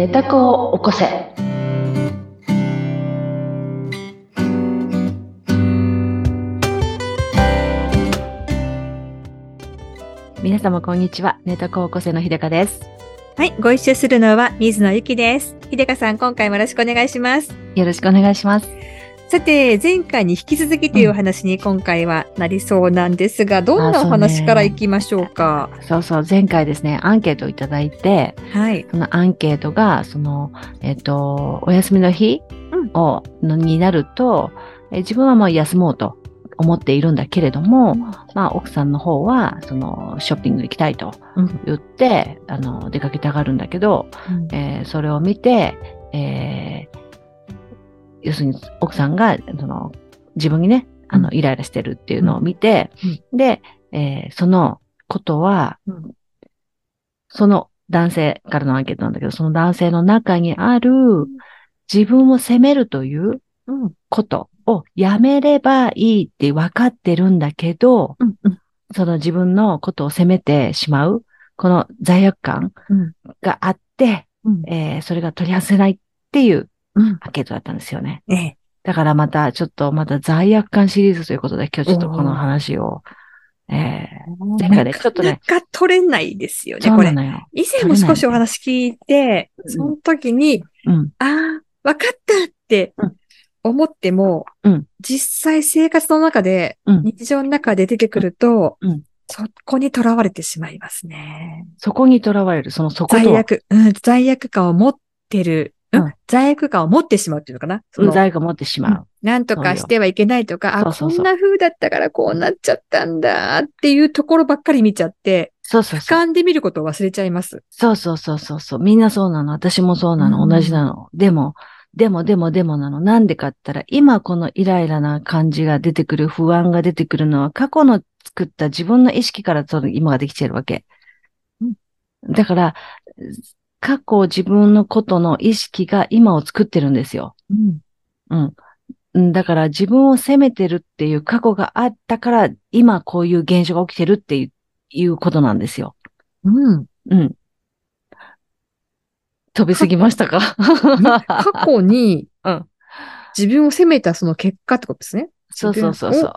寝た子を起こせ。皆様こんにちは。寝た子を起こせの秀香です。はい、ご一緒するのは水野ゆきです。秀香さん、今回もよろしくお願いします。よろしくお願いします。さて、前回に引き続きというお話に今回はなりそうなんですが、どんなお話からいきましょうか？そうそう、前回ですね、アンケートをいただいて、はい。そのアンケートが、その、えっ、と、お休みの日うん。になると、え自分はもう休もうと思っているんだけれども、まあ、奥さんの方は、その、ショッピング行きたいとうん。言って、あの、出かけたがるんだけど、えーそれを見て、えー要するに奥さんが、その、自分にね、あの、うイライラしてるっていうのを見て、で、えーそのことは、うん。その男性からのアンケートなんだけど、その男性の中にある自分を責めるといううん。ことをやめればいいって分かってるんだけど、うんうん。その自分のことを責めてしまう、この罪悪感うん。があって、うん。えーそれが取り外せないっていううんアンケートだったんですよね。ええ。だからまた、ちょっとまた罪悪感シリーズということで、今日ちょっとこの話を、えー、前回ね、ちょっとね、なか取れないですよね、これ。以前も少しお話聞いて、うんその時に、うん。ああ、わかったってうん思っても、うん。実際生活の中で、うん。日常の中で出てくると、うん。そこにとらわれてしまいますね。そこにとらわれる、そのそこと。は、罪悪、うん、罪悪感を持ってる、うんうん罪悪感を持ってしまうっていうのかな？その罪悪感を持ってしまう。なんとかしてはいけないとか、あ、そこんな風だったからこうなっちゃったんだっていうところばっかり見ちゃって、俯そうそうそう。瞰で見ることを忘れちゃいます。そうそうそうそうそう。みんなそうなの。私もそうなの。うん同じなの。でも、でも、でも、でもなの。なんでかって言ったら、今このイライラな感じが出てくる、不安が出てくるのは、過去の作った自分の意識からその今ができてるわけ。うんだから、過去自分のことの意識が今を作ってるんですよ。うん。うん。うんだから自分を責めてるっていう過去があったから、今こういう現象が起きてるっていういうことなんですよ。うん。うん。飛びすぎましたか？過去にうん。自分を責めたその結果ってことですね。そうそうそうそう。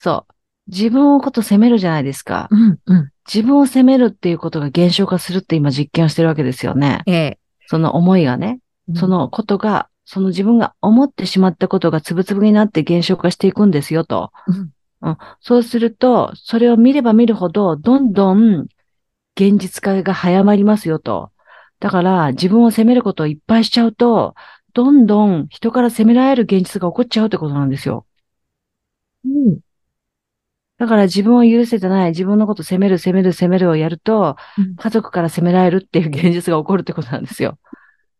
そう。自分のこと責めるじゃないですか。うん、うん。自分を責めるっていうことが減少化するって今実験をしてるわけですよね。ええ。その思いがね、そ、のことが、その自分が思ってしまったことがつぶつぶになって減少化していくんですよと。うんうん、そうすると、それを見れば見るほど、どんどん現実化が早まりますよと。だから、自分を責めることをいっぱいしちゃうと、どんどん人から責められる現実が起こっちゃうってことなんですよ。うん。だから自分を許せてない、自分のこと責める、責める、責めるをやると、うん家族から責められるっていう現実が起こるってことなんですよ。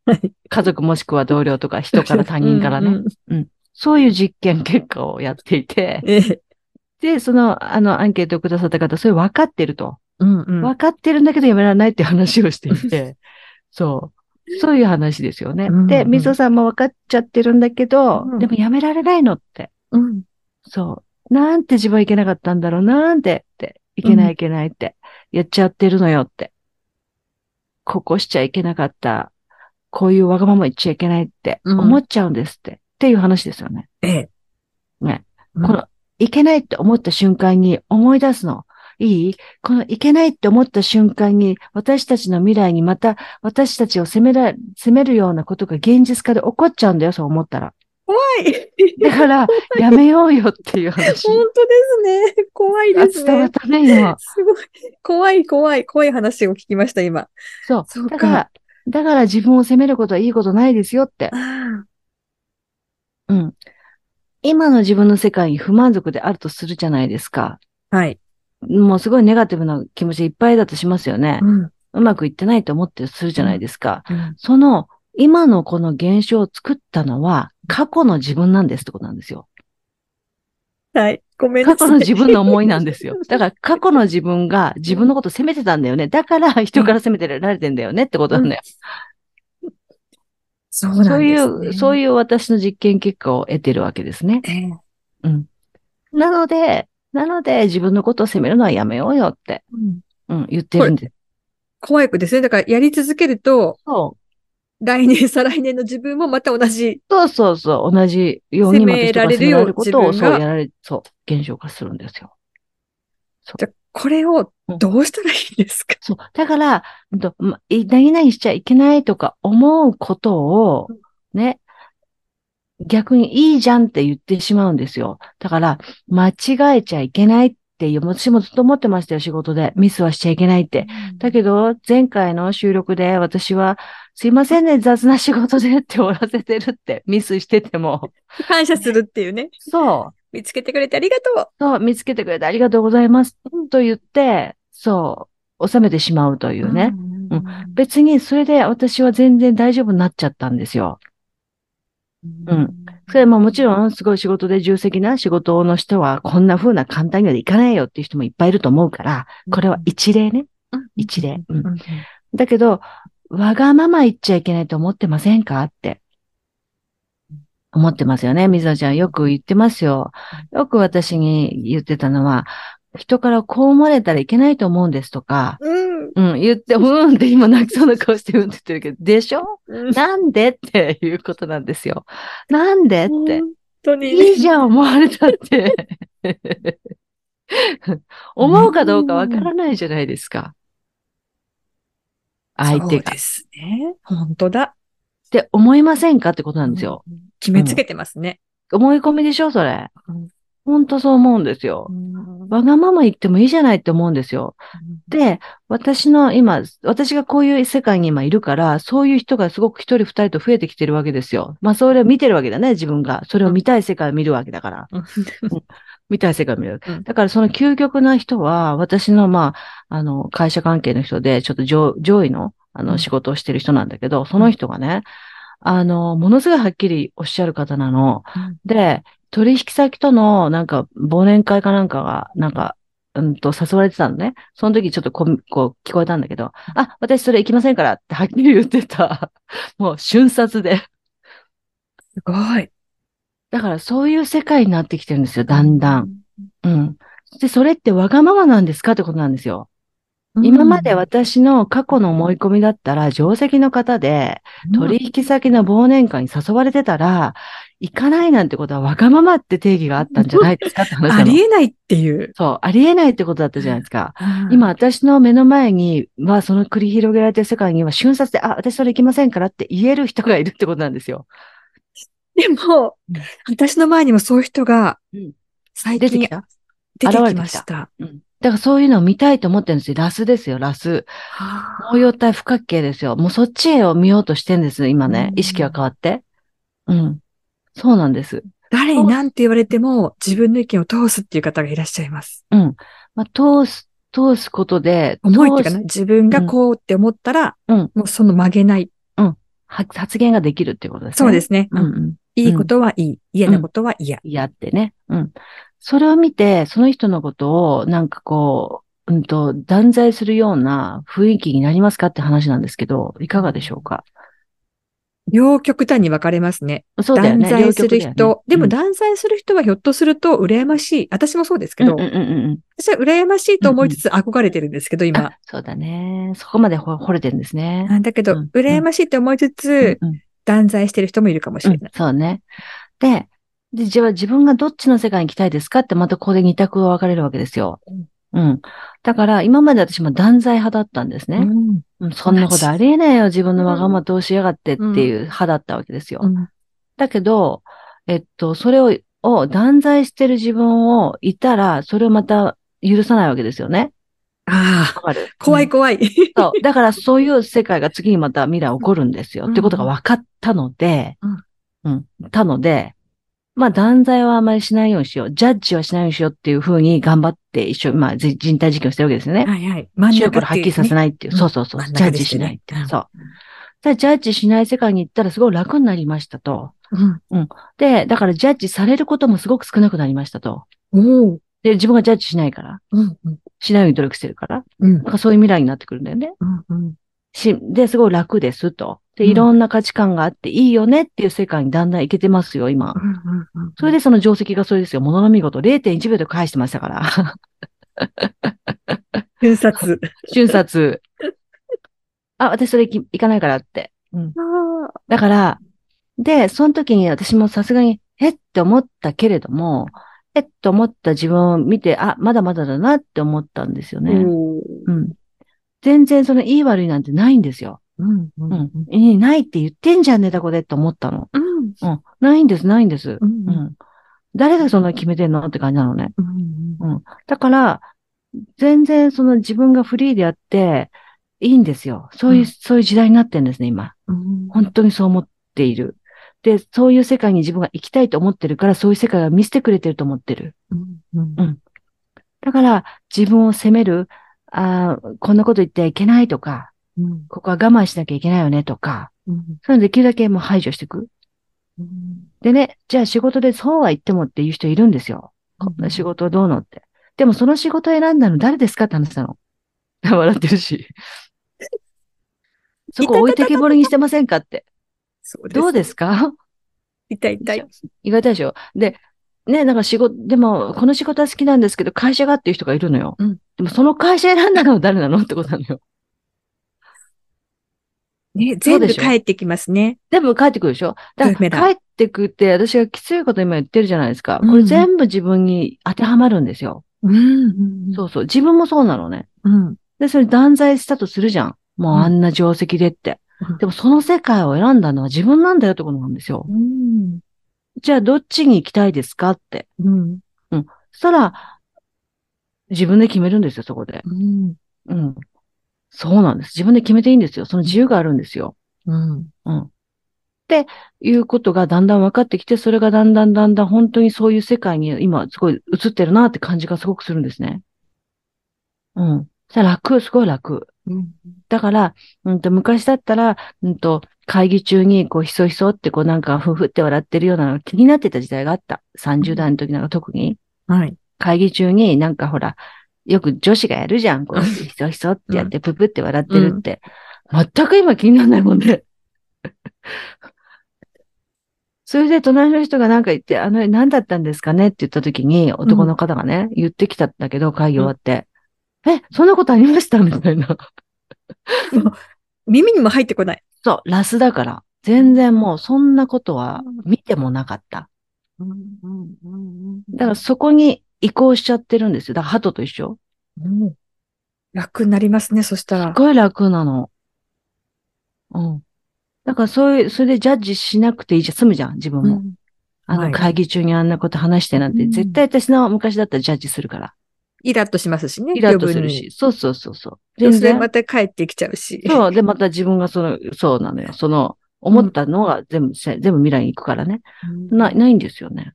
はい家族もしくは同僚とか人から他人からね。うんうんそういう実験結果をやっていて、ええ。で、その、あの、アンケートをくださった方、それ分かってると。うんうん。分かってるんだけどやめられないって話をしていて、そう。そういう話ですよね。うんうんで、みそさんも分かっちゃってるんだけど、うんでもやめられないのって。うん。そう。なんて自分はいけなかったんだろう、なんてって。いけなうんいいけないって。やっちゃってるのよって。ここしちゃいけなかった。こういうわがまま言っちゃいけないってうん思っちゃうんですって。っていう話ですよね。ええ。ね。うんこの、いけないって思った瞬間に思い出すの。いい？このいけないって思った瞬間に私たちの未来にまた私たちを責めら、責めるようなことが現実化で起こっちゃうんだよ、そう思ったら。はい。だから、やめようよっていう話。本当ですね。怖いあですね。伝わったね、今。すごい。怖い、怖い、怖い話を聞きました、今。そう。そうかだから、だから自分を責めることはいいことないですよって。あうん。今の自分の世界に不満足であるとするじゃないですか。あはい。もうすごいネガティブな気持ちでいっぱいだとしますよね。うん。うまくいってないと思ってするじゃないですか。うんその、今のこの現象を作ったのは、過去の自分なんですってことなんですよ。はい。ごめんなさい。過去の自分の思いなんですよ。だから過去の自分が自分のこと責めてたんだよね。だから人から責めてられてんだよねってことなんだよ。そうなんです、ね。そういう、そういう私の実験結果を得てるわけですね。ええうん。なので、なので自分のことを責めるのはやめようよって、うんうん、言ってるんです。怖い子ですね。だから、やり続けると、そ来年、再来年の自分もまた同じ。そうそうそう、同じように責められるよまた人が責められることを、そう、やられ、そう、現象化するんですよ。じゃあこれをどうしたらいいですか、そう。だから、うんとまい何々しちゃいけないとか思うことを、ね、逆にいいじゃんって言ってしまうんですよ。だから、間違えちゃいけないっていう、私もずっと思ってましたよ、仕事で。ミスはしちゃいけないって。だけど、前回の収録で私は、すいませんね、雑な仕事でって終わらせてるって、ミスしてても。感謝するっていうね。そう。見つけてくれてありがとそう、見つけてくれてありがとうございます。と言って、そう、収めてしまうといううね。うん別にそれで私は全然大丈夫になっちゃったんですよ。うんそれももちろんすごい仕事で重責な仕事の人はこんな風な簡単にはいかないよっていう人もいっぱいいると思うから、これは一例ね。一例。うんうんだけど、わがまま言っちゃいけないと思ってませんかって。思ってますよね。水野ちゃんよく言ってますよ。よく私に言ってたのは、人からこう思われたらいけないと思うんですとか、うんうん、言って、うんって今泣きそうな顔してうんって言ってるけど、でしょ？うんなんで？っていうことなんですよ。なんでって。本当にいいじゃん、思われたって。思うかどうかわからないじゃないですか。相手が。っそうですね。本当だ。て思いませんかってことなんですよ。うん。決めつけてますね。思い込みでしょ？それうん。ほんとそう思うんですよ。わがまま言ってもいいじゃないって思うんですよ。で、私の今、私がこういう世界に今いるから、そういう人がすごく一人二人と増えてきてるわけですよ。まあ、それを見てるわけだね、自分が。それを見たい世界を見るわけだから。うん見たい世界を見るうん。だからその究極な人は、私の、まあ、あの、会社関係の人で、ちょっと上上位の、あの、うん仕事をしてる人なんだけど、その人がね、あの、ものすごいはっきりおっしゃる方なの。で、取引先との、なんか、忘年会かなんかが、なんか、うんと、誘われてたのね。その時ちょっとこう、こう聞こえたんだけど、あ、私それ行きませんからってはっきり言ってた。もう瞬殺で。すごい。だからそういう世界になってきてるんですよ、だんだん。。うん。で、それってわがままなんですかってことなんですよ。今まで私の過去の思い込みだったら、定石の方で、取引先の忘年会に誘われてたら、行かないなんてことはわがままって定義があったんじゃないですかって話なあのりえないっていう。そう、ありえないってことだったじゃないですか。今、私の目の前には、その繰り広げられてる世界には、瞬殺で、あ、私それ行きませんからって言える人がいるってことなんですよ。でもうん、私の前にもそういう人がうん、最近出てきた出てきました。うん。だからそういうのを見たいと思ってるんですよ。ラスですよ、ラス。応用体不可形ですよ。もうそっちへを見ようとしてんです、今ねう。ん意識が変わって。うん。そうなんです。誰に何て言われても自分の意見を通すっていう方がいらっしゃいます。うん。まあ、通す、通すことで、思いっていうかな、通す自分がこうって思ったら、うんもうその曲げない。は発言ができるっていうことですね。そうですね。うんうん。いいことはいい。嫌なことは嫌。やってね。うん。それを見て、その人のことを、なんかこう、うんと、断罪するような雰囲気になりますかって話なんですけど、いかがでしょうか？両極端に分かれますね。そうだよね。断罪する人。ねでも断罪する人はひょっとすると羨ましい。私もそうですけど、うんうんうんうん私は羨ましいと思いつつ憧れてるんですけど、うん。今あ。そうだね。そこまでほ惚れてるんですね。あだけど、うん羨ましいと思いつつ、うんうん断罪してる人もいるかもしうんれない。そうね。で、で、じゃあ自分がどっちの世界に行きたいですかってまたここで二択が分かれるわけですよ。うん。だから、今まで私も断罪派だったんですね。うんうんそんなことありえないよ、自分のわがまま通しやがってっていう派だったわけですよ。うんだけど、えっと、それを、を断罪してる自分をいたら、それをまた許さないわけですよね。ああ、怖い怖い。そう。だからそういう世界が次にまた未来起こるんですよ。うんってことが分かったので、うんうん。たので、まあ断罪はあまりしないようにしよう。ジャッジはしないようにしようっていうふうに頑張って一緒に、まあじ人体実験をしてるわけですよね。はいはい。真ん白中黒はっきりさせないっていう。うんそうそうそう。真んジャッジしないっていう。うんそう。ジャッジしない世界に行ったらすごい楽になりましたと。うん。で、だからジャッジされることもすごく少なくなりましたと。おお。で、自分がジャッジしないから。うん。うん。しないように努力してるから。うんなんかそういう未来になってくるんだよね。うん。うん。し、で、すごい楽ですと。で、うんいろんな価値観があっていいよねっていう世界にだんだんいけてますよ、今。うん。それでその定石がそれですよ。ものの見事0.1秒で返してましたから。で、瞬殺。瞬殺。あ、私それ行かないからって。うん。だから、で、その時に私もさすがに、えって思ったけれども、えっと思った自分を見て、あ、まだまだだなって思ったんですよね。うん。全然そのいい悪いなんてないんですよ。うんううんん。いいないって言ってんじゃんねだこれって思ったの。うんうん。ないんです、ないんです。ううんん。誰がそんな決めてんのって感じなのね。うんだから、全然その自分がフリーでやっていいんですよ。そういう、うんそういう時代になってんですね、今。うん本当にそう思っている。で、そういう世界に自分が行きたいと思ってるから、そういう世界が見せてくれてると思ってる。うんうんうんだから、自分を責める、あーこんなこと言ってはいけないとか、うんここは我慢しなきゃいけないよねとか、うんそういうのできるだけもう排除していく。うんでね、じゃあ仕事でそうは言ってもっていう人いるんですよ。こんな仕事どうのって。でもその仕事を選んだの誰ですかって話なの。笑ってるし。そこ置いてけぼりにしてませんかって。そうどうですか？痛い痛い。意外とでしょ？で、ね、なんか仕事、でも、この仕事は好きなんですけど、会社がっていう人がいるのよ。うんでも、その会社選んだのは誰なの？ってことなのよ。ね、全部帰ってきますね。全部帰ってくるでしょ？だから帰ってくって、私がきついこと今言ってるじゃないですか。うんこれ全部自分に当てはまるんですよ。うんそうそう。自分もそうなのね。うん。で、それ断罪したとするじゃん。もううんあんな定石でって。うんでもその世界を選んだのは自分なんだよってことなんですよ。うん。じゃあどっちに行きたいですかって。うん。そしたら、自分で決めるんですよ、そこで。うん。うん。そうなんです。自分で決めていいんですよ。その自由があるんですよ。うん。うん。っていうことがだんだん分かってきて、それがだんだんだんだん本当にそういう世界に今すごい映ってるなって感じがすごくするんですね。うん。それ楽、すごい楽。うん。だから、うんと、昔だったら、うんと、会議中に、こう、ひそひそって、こう、なんか、ふふって笑ってるようなのが気になってた時代があった。30代の時なんか特に。はい。会議中になんかほら、よく女子がやるじゃん。こう、ひそひそってやって、ぷぷって笑ってるって。全く今気にならないもんね。それで隣の人がなんか言って、あの、何だったんですかね？って言った時に、男の方がね、言ってきたんだけど、会議終わって。え、そんなことありました？みたいな。耳にも入ってこない。そう、ラスだから。全然もうそんなことは見てもなかった。だからそこに移行しちゃってるんですよ。だから鳩と一緒。うん楽になりますね、そしたら。すごい楽なの。うん。だからそういう、それでジャッジしなくていいじゃん、済むじゃん、自分も。うんあのはい会議中にあんなこと話してなんて、うん絶対私の昔だったらジャッジするから。イラッとしますしね。イラッとする余し。そうそうそうそう。全然ま。た帰ってきちゃうし。そう。で、また自分がその、そうなのよ。その、思ったのが全部、全部未来に行くからね。うんな、ないんですよね。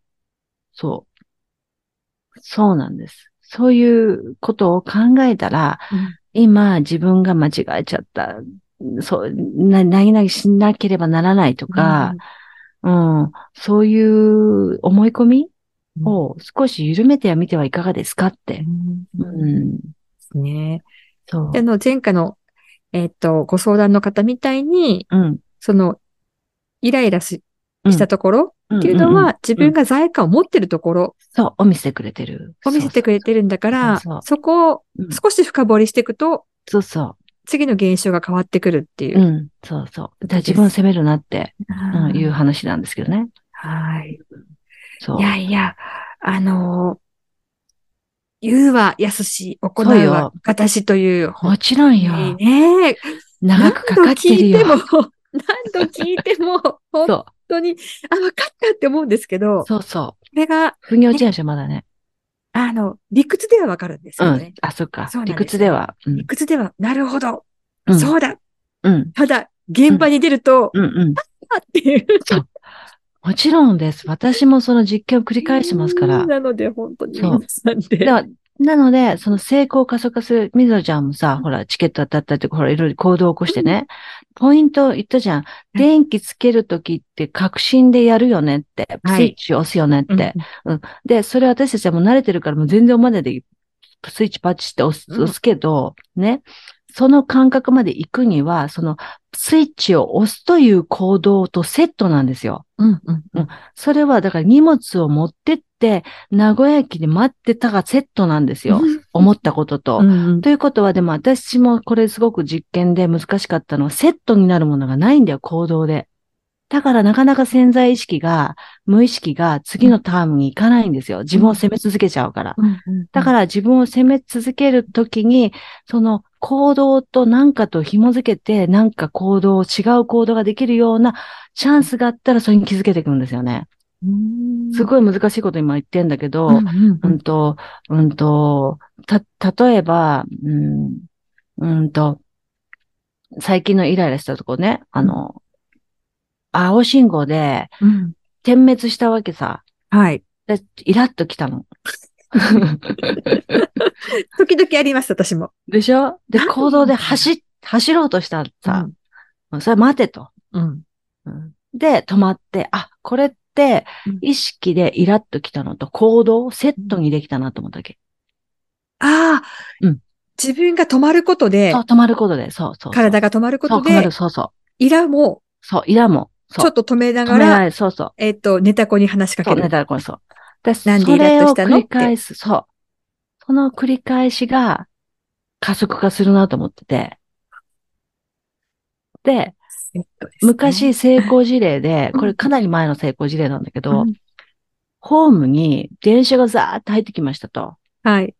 そう。そうなんです。そういうことを考えたら、うん今自分が間違えちゃった。そう、な、何々しなければならないとか、うん、そういう思い込みうんを少し緩めてはみてはいかがですかって。ううんん。ですね。そうで。あの、前回の、えっと、ご相談の方みたいに、うん。その、イライラしうんしたところっていうのんんんは、自分が罪悪感を持ってるところそう、を見せてくれてる。を見せてくれてるんだから、そこをうん少し深掘りしていくと、そうそ次の現象が変わってくるっていうう。う。ん。そうそう。だ自分を責めるなって、うん、いうは話なんですけどね。はい。そう。いやいや、あのー言うは安し、行うは形という、もちろんよ。いいね。長くかかってるよ。何度聞いても、何度聞いても、本そ当に、あ、分かったって思うんですけどう。、そうそう。これが、腑に落ちないでしょ、まだね。あの、理屈では分かるんですよねうん。。あ、そっかそう。理屈では。うん理屈では、なるほど、うんそうだ。うん。ただ、現場に出ると、うんうん。あっていう。そうもちろんです。私もその実験を繰り返してますから。なので、本当に皆さんで。だなので、その成功を加速化する、みぞちゃんもさ、ほら、チケット当たったりとか、ほら、いろいろ行動を起こしてね、ポイント言ったじゃん。電気つけるときって確信でやるよねって、はいスイッチ押すよねって。うんで、それ私たちはもう慣れてるから、もう全然おまででスイッチパッチして押すうん押すけど、ね。その感覚まで行くには、そのスイッチを押すという行動とセットなんですよ。うんうんうんそれはだから荷物を持ってって、名古屋駅で待ってたがセットなんですよ。思ったことと。うんうんということは、でも私もこれすごく実験で難しかったのは、セットになるものがないんだよ、行動で。だからなかなか潜在意識が、無意識が次のタームに行かないんですよ。自分を責め続けちゃうから。だから自分を責め続けるときに、その行動と何かと紐づけて、なんか行動、違う行動ができるようなチャンスがあったらそれに気づけていくんですよね。すい。ごい難しいこと今言ってんだけど、うんうんうんと、うんと、た、例えば、うん、うんと、最近のイライラしたとこね、あの、青信号でうん点滅したわけさ。はい。でイラッと来たの。時々あります、私も。でしょ？で、行動で走っ、走ろうとしたらさ、それ待てと。うん。で、止まって、あ、これってうん、意識でイラッと来たのと行動をセットにできたなと思ったわけ。ああ、うん自分が止まることでそう、、止まることで、そうそう。体が止まることそう、止まる、で、そうそう。イラもそう、イラも。ちょっと止めながら、そうそう。えっと、ネタ子に話しかける。だからこれそう。で、なんでイラッとしたの？繰り返す、そう。その繰り返しが加速化するなと思ってて。で、ですね昔成功事例で、うんこれかなり前の成功事例なんだけど、うんホームに電車がザーッと入ってきましたと。はい。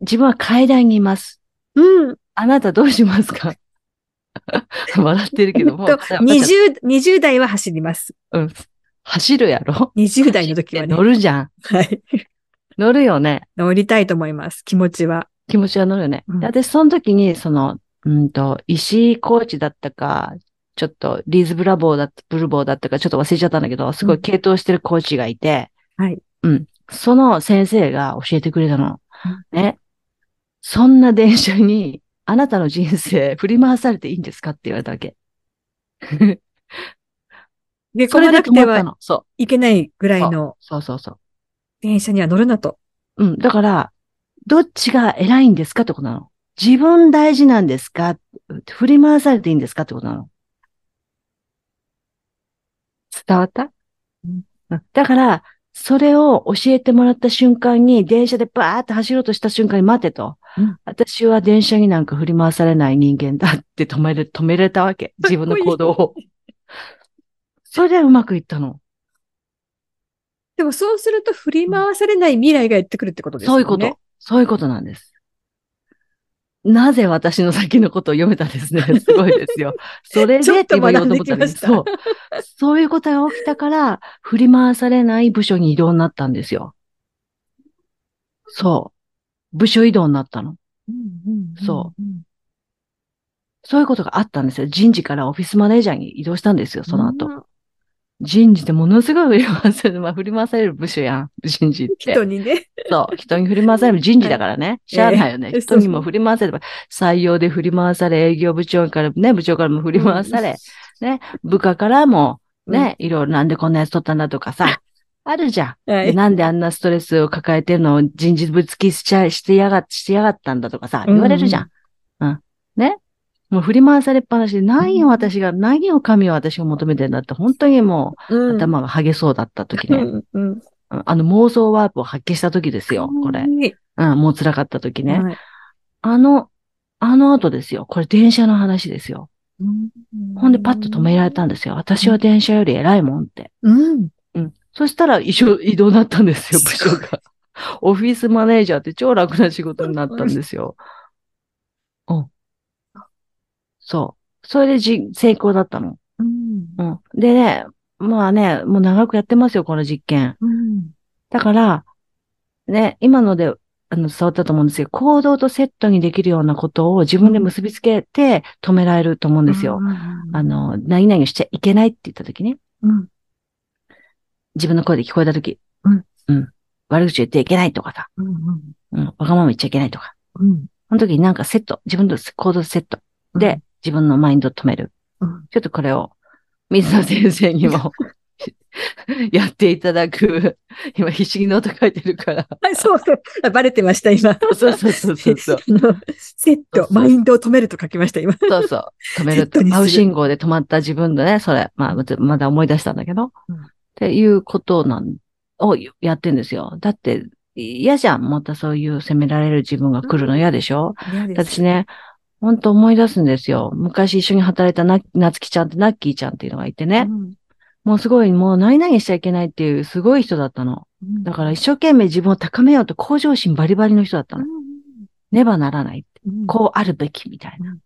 自分は階段にいます。うん。あなたどうしますか？笑ってるけども。えっと、20、20代は走ります。うん。走るやろ？20代の時はね乗。るじゃん。はい。乗るよね。乗りたいと思います。気持ちは。気持ちは乗るよね。うんで私、その時に、その、うんと、石井コーチだったか、ちょっと、リーズブラボーだった、ブルボーだったか、ちょっと忘れちゃったんだけど、すごい系統してるコーチがいて、はい。うん。その先生が教えてくれたの。ね。そんな電車に、あなたの人生振り回されていいんですか？って言われたわけ。で、そ込まれでなくてはいけないぐらう。いのそうそうそう。電車には乗るなと。うん。だから、どっちが偉いんですかってことなの。自分大事なんですか？振り回されていいんですかってことなの。伝わった、うんうんだから、それを教えてもらった瞬間に、電車でバーって走ろうとした瞬間に待てと。うん私は電車になんか振り回されない人間だって止めれ、止めれたわけ。自分の行動を。それでうまくいったの。でもそうすると振り回されない未来がやってくるってことですよね。そういうこと。そういうことなんです。なぜ私の先のことを読めたんですね。すごいですよ。それでって今言おうと思ったんでそう。そういうことが起きたから、振り回されない部署に移動になったんですよ。そう。部署移動になったの。うんうんうんそうん。そういうことがあったんですよ。人事からオフィスマネージャーに移動したんですよ、その後。うん人事ってものすごい振り回される、まあ振り回される部署やん、人事って。人にね。そう、人に振り回される人事だからね。しゃあないよね。ええ人にも振り回されれば、採用で振り回され、営業部長からね、部長からも振り回され、ね、部下からも、ね、いろいろなんでこんなやつ取ったんだとかさ、あるじゃん。はい。でなんであんなストレスを抱えてるのを人事ぶつきしちゃ、してやが、してやがったんだとかさ、言われるじゃん。うん。ね。もう振り回されっぱなしで、何を私が、何を神を私が求めてんだって、本当にもう、うん頭がハゲそうだった時ね。うんうんうんあの妄想ワープを発揮した時ですよ、これ。ね。うん、もう辛かった時ね。はいあの、あの後ですよ。これ電車の話ですよ。ほんでパッと止められたんですよ。私は電車より偉いもんって。うん。うん。そしたら一緒、移動になったんですよ、部署が。オフィスマネージャーって超楽な仕事になったんですよ。うん。そう。それでじ成功だったの。うん。うん。でね、まあね、もう長くやってますよ、この実験。うん。だから、ね、今ので、あの、伝わったと思うんですけど、行動とセットにできるようなことを自分で結びつけて止められると思うんですよ。あの、何々しちゃいけないって言った時ね、うん。自分の声で聞こえた時、うん。うん。悪口言ってはいけないとかさ、うん。うん。わがまま言っちゃいけないとか。うん。その時になんかセット、自分の行動セットで、自分のマインドを止める。うん、ちょっとこれを、水野先生にも やっていただく。今必死にノート書いてるから。はい、そうそう。バレてました、今。そうそうそうそうそう。セット、マインドを止めると書きました、今。そうそう。止めると。青信号で止まった自分のね、それ、まあ、まだ思い出したんだけど、うんっていうことなん、をやってんですよ。だって、嫌じゃん。またそういう責められる自分が来るの嫌でしょ、嫌です私ね、本当思い出すんですよ。昔一緒に働いたな、なつきちゃんってナッキーちゃんっていうのがいてね。うんもうすごい、もう何々しちゃいけないっていうすごい人だったの。だから一生懸命自分を高めようと向上心バリバリの人だったの。ねばならない。うんこうあるべきみたいな。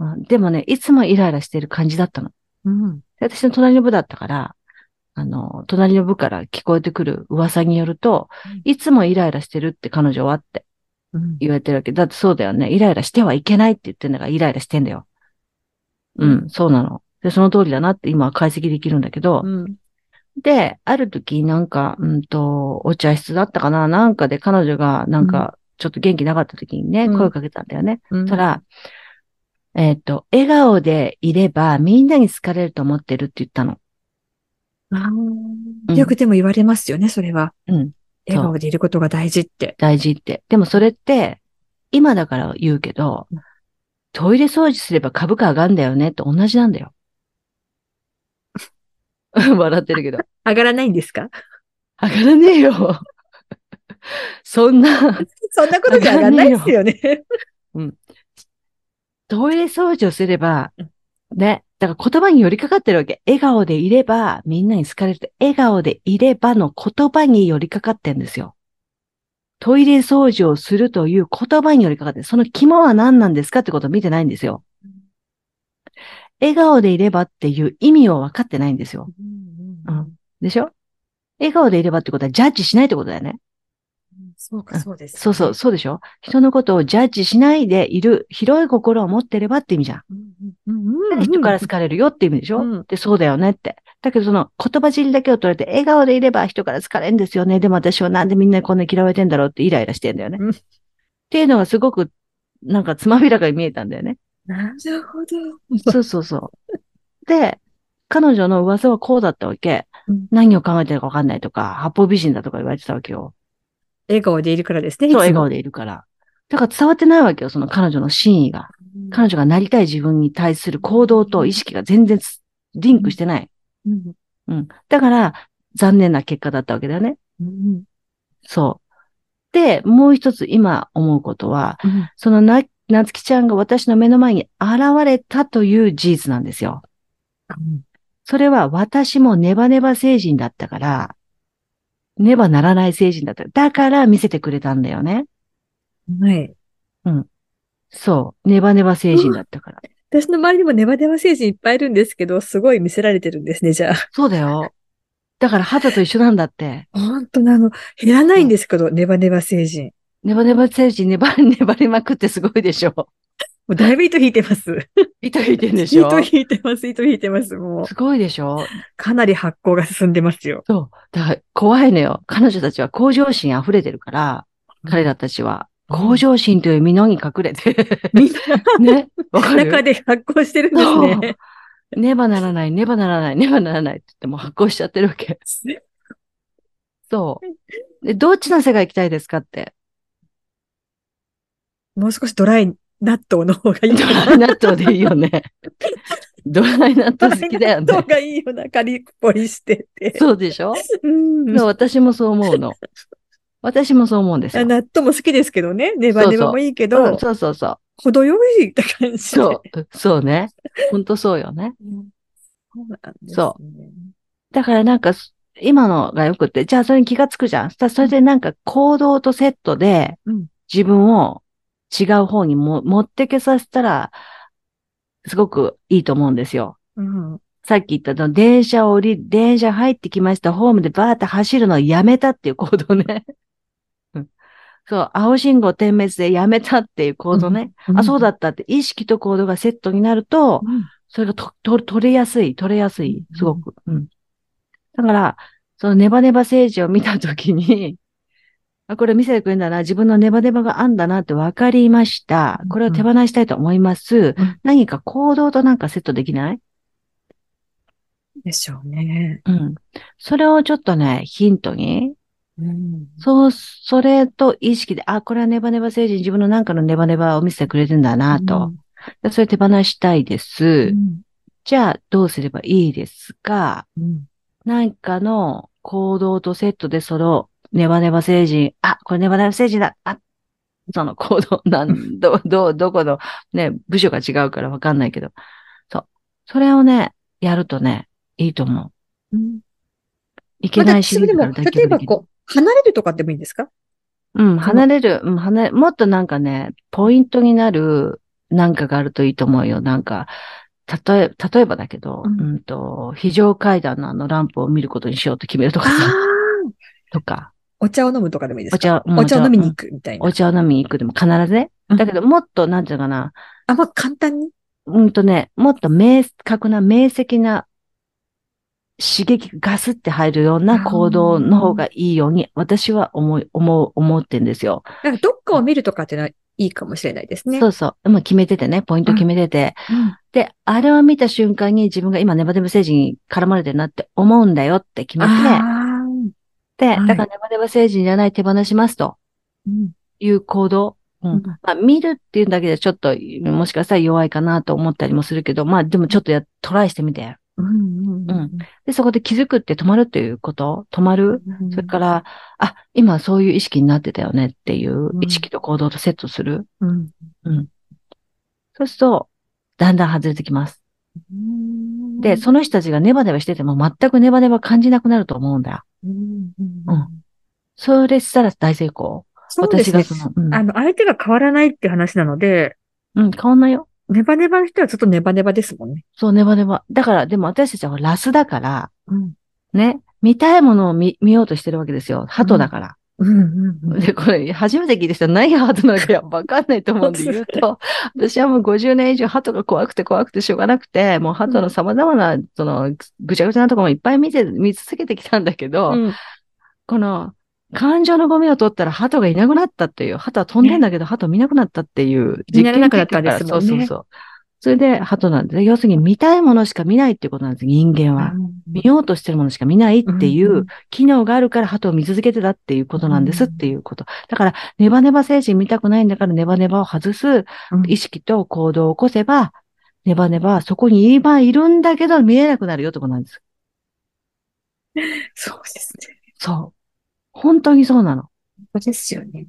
うんでもね、いつもイライラしてる感じだったの。うんで私の隣の部だったから、あの、隣の部から聞こえてくる噂によると、うんいつもイライラしてるって彼女はってうん言われてるわけ。だってそうだよね。イライラしてはいけないって言ってんだからイライラしてんだよ。うん、そうなの。で、その通りだなって今は解析できるんだけど、うんで、ある時なんか、うんと、お茶室だったかななんかで彼女がなんか、ちょっと元気なかった時にね、うん声をかけたんだよね。うんたら、えっ、と、笑顔でいればみんなに好かれると思ってるって言ったの。あよくでも言われますよね、それは。うん。笑顔でいることが大事って。大事って。でもそれって、今だから言うけどうん、トイレ掃除すれば株価上がるんだよねと同じなんだよ。笑ってるけど。上がらないんですか？上がらねえよ。そんな、そんなことじゃ上がらないですよね。トイレ掃除をすれば、ね、だから言葉に寄りかかってるわけ。笑顔でいれば、みんなに好かれる。笑顔でいればの言葉に寄りかかってんですよ。トイレ掃除をするという言葉に寄りかかってる。その肝は何なんですかってことを見てないんですよ。笑顔でいればっていう意味を分かってないんですよ。うんでしょ？笑顔でいればってことはジャッジしないってことだよね。そうか、そうです、そうそう、。そうでしょ？人のことをジャッジしないでいる広い心を持ってればって意味じゃん。で人から好かれるよって意味でしょ、うんで、そうだよねって。だけどその言葉尻だけを取れて、笑顔でいれば人から好かれるんですよね。でも私はなんでみんなこんな嫌われてんだろうってイライラしてんだよね。うんっていうのがすごく、なんかつまびらかに見えたんだよね。なるほど。そうそうそう。で、彼女の噂はこうだったわけ。うん何を考えてるかわかんないとか、八方美人だとか言われてたわけよ。笑顔でいるからですね。そう、笑顔でいるから。だから伝わってないわけよ、その彼女の真意が。彼女がなりたい自分に対する行動と意識が全然つリンクしてない。うんうん。だから、残念な結果だったわけだよね。うんそう。で、もう一つ今思うことは、うんそのな、なつきちゃんが私の目の前に現れたという事実なんですよ。それは私もネバネバ星人だったから、ねばならない星人だった。だから見せてくれたんだよね。はい。そう。ネバネバ星人だったから。私の周りにもネバネバ星人いっぱいいるんですけど、すごい見せられてるんですね、じゃあ。そうだよ。だから肌と一緒なんだって。本当なの、減らないんですけど、ネバネバ星人。ネバネバ星人、粘り粘りまくってすごいでしょ。もうだいぶ糸引いてます。糸引いてんでしょ？糸引いてます、糸引いてます。もう、すごいでしょ？かなり発酵が進んでますよ。そう。だから怖いのよ。彼女たちは向上心溢れてるから、彼らたちは。向上心という身のに隠れて。ね？中で発酵してるんですね。ねばならない、ねばならない、ねばならないって言ってもう発酵しちゃってるわけ。そう。で、どっちの世界行きたいですかって？もう少しドライ納豆の方がいいド。ラ イ納豆でいいよね。ドライ納豆好きだよねドライ納豆。がいいよな、カリッポリしてて。そうでしょ？うん私もそう思うの。私もそう思うんですよ。納豆も好きですけどね。ネバネバもいいけど、うんそうそうそう。程よいって感じで。そう、そうね。ほんとそうよね。うん。そうなんですねそだからなんか、今のがよくって、じゃあそれに気がつくじゃん。それでなんか行動とセットでうん、自分を違う方にも持ってけさせたら、すごくいいと思うんですよ。うん。さっき言ったの、電車降り、電車入ってきました、ホームでバーって走るのをやめたっていう行動ね。うんそう、青信号点滅でやめたっていう行動ね。うんあ、そうだったって意識と行動がセットになると、それがと、と、取れやすい、取れやすい、すごく。うん。だから、そのネバネバ政治を見たときに、あ、これ見せてくれるんだな、自分のネバネバがあんだなって分かりました。これを手放したいと思います。うん何か行動となんかセットできない？でしょうね。うん。それをちょっとね、ヒントに、うん。そう、それと意識で、あ、これはネバネバ星人、自分のなんかのネバネバを見せてくれてんだなと。でそれ手放したいです。うん。じゃあ、どうすればいいですか？うん。何かの行動とセットでそのネバネバ星人、あ、これネバネバ星人だ、あ、その行動、なん、ど、ど、どこのね、部署が違うからわかんないけど。そう。それをね、やるとね、いいと思う。うんいけないシリーズからそれでも、例えば。こう、離れるとかでもいいんですか？うん、離れる、うん、離れ、もっとなんかね、ポイントになるなんかがあるといいと思うよ。なんか、例え、例えばだけど、ううんん、と、非常階段のあのランプを見ることにしようと決めるとかさ、とか、お茶を飲むとかでもいいですか？お茶、うんお茶を飲みに行くみたいな。お茶を飲みに行くでも必ずね。うんだけど、もっと、なんていうのかな、あ、まあ、簡単に？うんとね、もっと明確な、明晰な刺激がガスって入るような行動の方がいいように、私は思い、思う、思ってんですよ。なんかどっかを見るとかっていうのはいいかもしれないですね。そうそう。まあ決めててね、ポイント決めてて。で、あれを見た瞬間に自分が今ネバネバ政治に絡まれてるなって思うんだよって決めて、あで、はい。だからネバネバ政治じゃない手放しますと。ーうんいう行動。うん。うん。まあ、見るっていうだけでちょっと、もしかしたら弱いかなと思ったりもするけど、まあでもちょっとや、トライしてみて。うんうんうんで、そこで気づくって止まるっていうこと？止まる？うんそれから、あ、今そういう意識になってたよねっていううん。意識と行動とセットする？うん。そうすると、だんだん外れてきます。で、その人たちがネバネバしてても全くネバネバ感じなくなると思うんだよ。うんうんそれしたら大成功。そうですね私がその、うん、あの、相手が変わらないって話なので、うん、変わんないよ。ネバネバの人はちょっとネバネバですもんね。そう、ネバネバ。だから、でも私たちはラスだから、うん。ね、見たいものを見見ようとしてるわけですよ。鳩だから。うんうんうんで、これ、初めて聞いた人は何が鳩なのかや わかんないと思うんで言うと、私はもう50年以上鳩が怖くて怖くてしょうがなくて、もう鳩の様々な、その、ぐちゃぐちゃなところもいっぱい見て、見続けてきたんだけど、うんこの、感情のゴミを取ったら鳩がいなくなったっていう、鳩は飛んでんだけど、鳩見なくなったっていう見られなくなったんですもんねそうそうそう。それで鳩なんで、要するに見たいものしか見ないっていうことなんです、人間は。見ようとしてるものしか見ないっていうんううん機能があるから鳩を見続けてたっていうことなんですっていうこと。だから、ネバネバ精神見たくないんだからネバネバを外すうん意識と行動を起こせば、ネバネバはそこに今いるんだけど見えなくなるよってことなんです。そうですね。そう。本当にそうなの。そうですよね。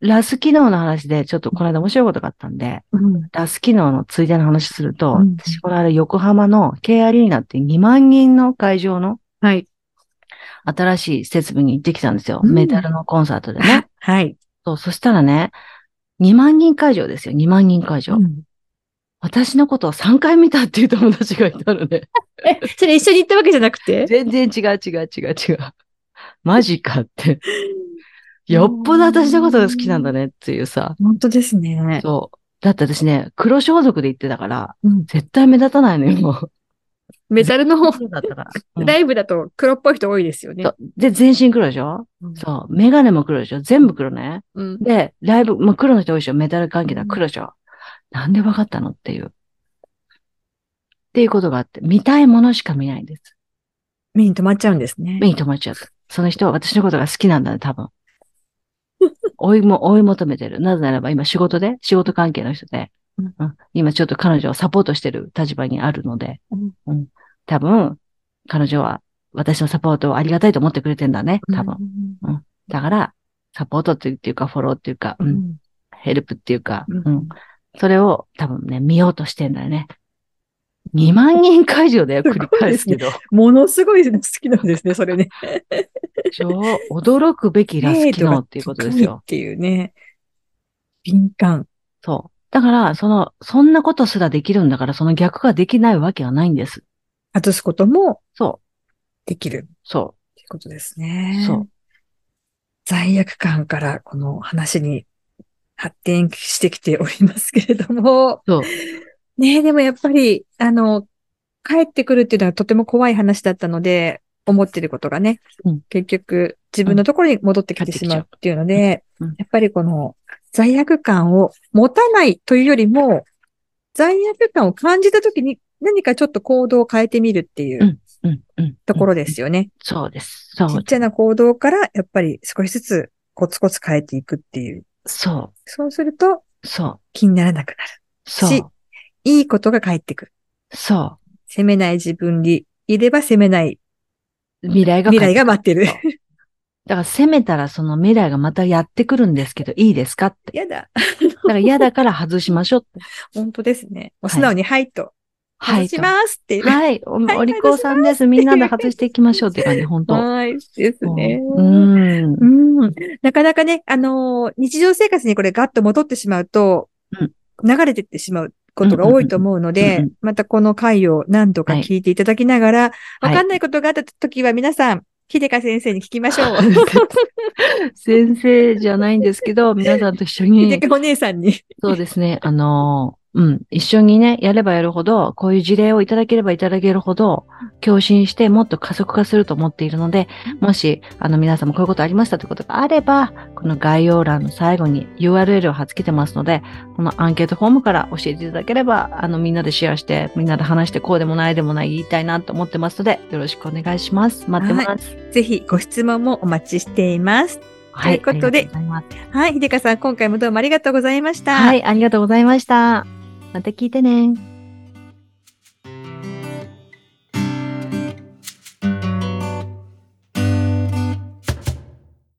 ラス機能の話でちょっとこの間面白いことがあったんで、うん。ラス機能のついでの話すると、うん私これあれ横浜の K アリーナって2万人の会場のはい。新しい設備に行ってきたんですよ。うんメタルのコンサートでね。はい。そう、そしたらね、2万人会場ですよ、2万人会場。うん私のことを3回見たっていう友達がいたのね。え、それ一緒に行ったわけじゃなくて？全然違う違う違う違う。マジかって。よっぽど私のことが好きなんだねっていうさ。本当ですね。そう。だって私ね、黒装束で行ってたから、うん絶対目立たないのよ。メタルの方、だったから。うんライブだと黒っぽい人多いですよねで、全身黒でしょ？うんそう。メガネも黒でしょ？全部黒ね。うんで、ライブ、まあ、黒の人多いでしょ？メタル関係だ黒でしょ、なんでわかったのっていう。っていうことがあって、見たいものしか見ないんです。目に留まっちゃうんですね。目に留まっちゃう。その人は私のことが好きなんだね、多分。追いも、追い求めてる。なぜならば今仕事で、仕事関係の人で、うんうん今ちょっと彼女をサポートしてる立場にあるので、うんうん多分、彼女は私のサポートをありがたいと思ってくれてんだね、多分。だから、サポートっていうか、フォローっていうか、ううんん。ヘルプっていうか、うんうん。それを多分ね、見ようとしてんだよね。2万人会場だよ、す繰り返すけど。ものすごい好きなんですね、それね。超驚くべきラス機能っていうことですよ。っていうね。敏感。そう。だから、その、そんなことすらできるんだから、その逆ができないわけはないんです。外すこともそう。できるそっていうことですね。そう。罪悪感からこの話に発展してきておりますけれども。そう。ねえ、でもやっぱり、あの、帰ってくるっていうのはとても怖い話だったので、思ってることがね、うん結局自分のところに戻ってきてしまうっていうので、うんうんやっぱりこの罪悪感を持たないというよりも、罪悪感を感じたときに何かちょっと行動を変えてみるっていう。ところですよね。そうです。そうちっちゃな行動からやっぱり少しずつコツコツ変えていくっていう。そそうするとう。そう。気にならなくなる。そう。しいいことが返ってくる。そ責めない自分にいれば責めないう未来が未来が待ってる。だから責めたらその未来がまたやってくるんですけど、いいですかって。やだ。だから嫌だから外しましょうって。本当ですね。もう素直に、はいと。はい。外しますっていう。はい。おはいお利口さんです。みんなで外していきましょうって感じ、本当。はい。ですね。うん。うん。なかなかね、あのー日常生活にこれガッと戻ってしまうと、うん流れてってしまうことが多いと思うのでうん、またこの回を何度か聞いていただきながら、はい。わかんないことがあった時は皆さん、秀香先生に聞きましょう。先生じゃないんですけど、皆さんと一緒秀に、香お姉さんに。そうですね、あの、うん、一緒にね、やればやるほど、こういう事例をいただければいただけるほど、共振してもっと加速化すると思っているので、もし、あの、皆さんもこういうことありましたということがあれば、この概要欄の最後に URL を貼っ付けてますので、このアンケートフォームから教えていただければ、あの、みんなでシェアして、みんなで話して、こうでもないでもない言いたいなと思ってますので、よろしくお願いします。待ってます。ぜひご質問もお待ちしています。はい。ということではい、秀香さん、今回もどうもありがとうございました。はい、ありがとうございました。また聞いてね。